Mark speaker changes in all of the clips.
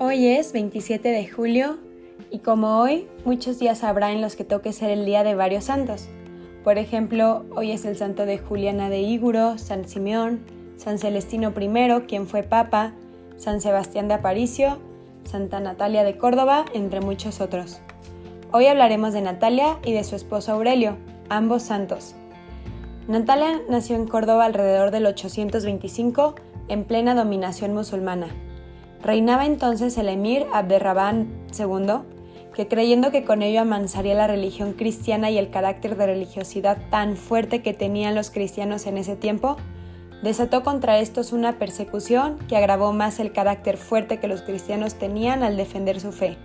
Speaker 1: Hoy es 27 de julio y como hoy, muchos días habrá en los que toque ser el día de varios santos. Por ejemplo, hoy es el santo de Juliana de Íguro, San Simeón, San Celestino I, quien fue papa, San Sebastián de Aparicio, Santa Natalia de Córdoba, entre muchos otros. Hoy hablaremos de Natalia y de su esposo Aurelio, ambos santos. Natalia nació en Córdoba alrededor del 825, en plena dominación musulmana. Reinaba entonces el emir Abderrabán II, que creyendo que con ello amansaría la religión cristiana y el carácter de religiosidad tan fuerte que tenían los cristianos en ese tiempo, desató contra estos una persecución que agravó más el carácter fuerte que los cristianos tenían al defender su fe,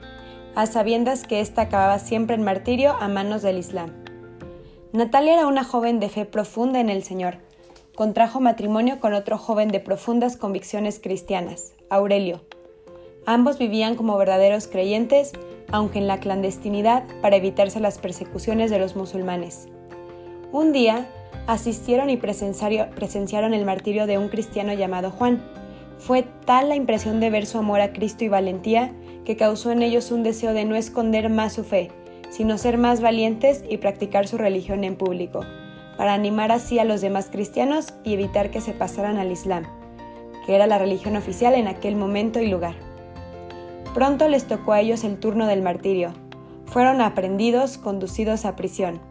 Speaker 1: a sabiendas que ésta acababa siempre en martirio a manos del Islam. Natalia era una joven de fe profunda en el Señor. Contrajo matrimonio con otro joven de profundas convicciones cristianas, Aurelio. Ambos vivían como verdaderos creyentes, aunque en la clandestinidad, para evitarse las persecuciones de los musulmanes. Un día, asistieron y presenciaron el martirio de un cristiano llamado Juan. Fue tal la impresión de ver su amor a Cristo y valentía que causó en ellos un deseo de no esconder más su fe, sino ser más valientes y practicar su religión en público, para animar así a los demás cristianos y evitar que se pasaran al Islam que era la religión oficial en aquel momento y lugar. Pronto les tocó a ellos el turno del martirio. Fueron aprendidos, conducidos a prisión.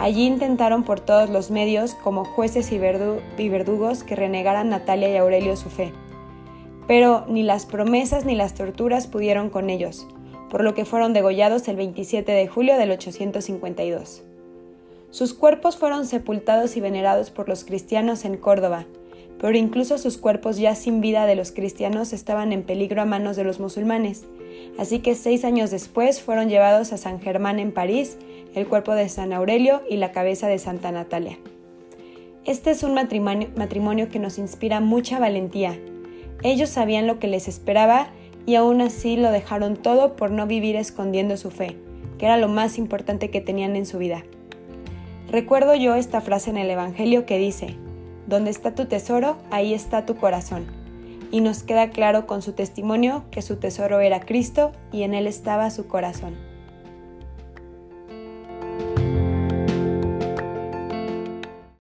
Speaker 1: Allí intentaron por todos los medios, como jueces y, verdugos, que renegaran Natalia y Aurelio su fe. Pero ni las promesas ni las torturas pudieron con ellos, por lo que fueron degollados el 27 de julio del 852. Sus cuerpos fueron sepultados y venerados por los cristianos en Córdoba, pero incluso sus cuerpos ya sin vida de los cristianos estaban en peligro a manos de los musulmanes. Así que seis años después fueron llevados a San Germán en París, el cuerpo de San Aurelio y la cabeza de Santa Natalia. Este es un matrimonio, matrimonio que nos inspira mucha valentía. Ellos sabían lo que les esperaba y aún así lo dejaron todo por no vivir escondiendo su fe, que era lo más importante que tenían en su vida. Recuerdo yo esta frase en el Evangelio que dice, donde está tu tesoro, ahí está tu corazón. Y nos queda claro con su testimonio que su tesoro era Cristo y en él estaba su corazón.